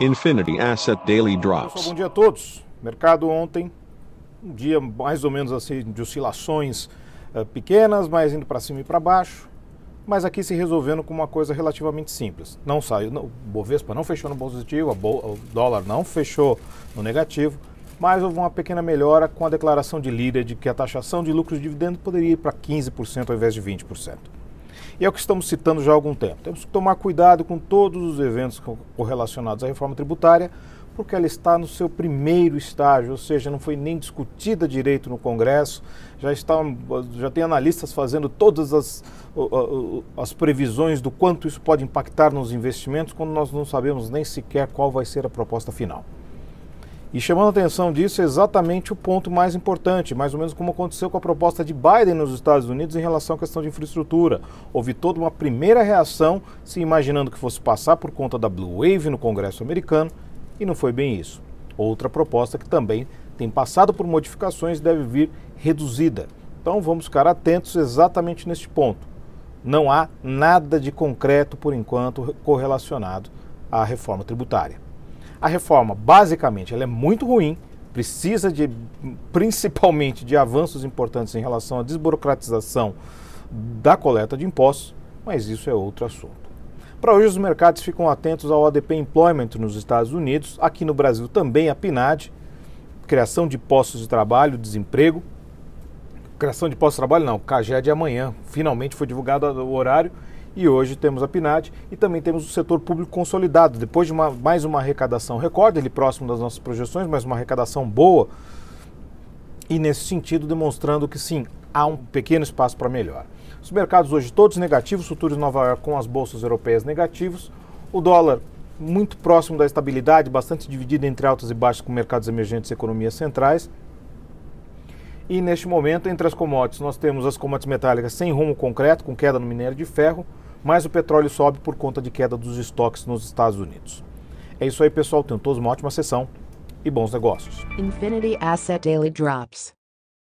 Infinity Asset Daily Pessoal, Drops. bom dia a todos. Mercado ontem, um dia mais ou menos assim de oscilações eh, pequenas, mas indo para cima e para baixo. Mas aqui se resolvendo com uma coisa relativamente simples. Não saiu, não, o Bovespa não fechou no positivo, a bol- o dólar não fechou no negativo, mas houve uma pequena melhora com a declaração de líder de que a taxação de lucros e dividendos poderia ir para 15% ao invés de 20%. E é o que estamos citando já há algum tempo. Temos que tomar cuidado com todos os eventos co- correlacionados à reforma tributária, porque ela está no seu primeiro estágio, ou seja, não foi nem discutida direito no Congresso, já, está, já tem analistas fazendo todas as, as previsões do quanto isso pode impactar nos investimentos, quando nós não sabemos nem sequer qual vai ser a proposta final. E chamando a atenção disso é exatamente o ponto mais importante, mais ou menos como aconteceu com a proposta de Biden nos Estados Unidos em relação à questão de infraestrutura. Houve toda uma primeira reação, se imaginando que fosse passar por conta da Blue Wave no Congresso americano, e não foi bem isso. Outra proposta que também tem passado por modificações deve vir reduzida. Então vamos ficar atentos exatamente neste ponto. Não há nada de concreto por enquanto correlacionado à reforma tributária. A reforma, basicamente, ela é muito ruim, precisa de principalmente de avanços importantes em relação à desburocratização da coleta de impostos, mas isso é outro assunto. Para hoje, os mercados ficam atentos ao ADP Employment nos Estados Unidos, aqui no Brasil também a PNAD, criação de postos de trabalho, desemprego. Criação de postos de trabalho não, CAGED de amanhã, finalmente foi divulgado o horário e hoje temos a PNAD e também temos o setor público consolidado. Depois de uma, mais uma arrecadação recorde, ele próximo das nossas projeções, mas uma arrecadação boa e nesse sentido demonstrando que sim, há um pequeno espaço para melhora. Os mercados hoje todos negativos, futuros Nova York com as bolsas europeias negativos, o dólar muito próximo da estabilidade, bastante dividido entre altas e baixas com mercados emergentes e economias centrais. E neste momento, entre as commodities, nós temos as commodities metálicas sem rumo concreto, com queda no minério de ferro, mas o petróleo sobe por conta de queda dos estoques nos Estados Unidos. É isso aí, pessoal. Tenham todos uma ótima sessão e bons negócios. Infinity Asset Daily Drops.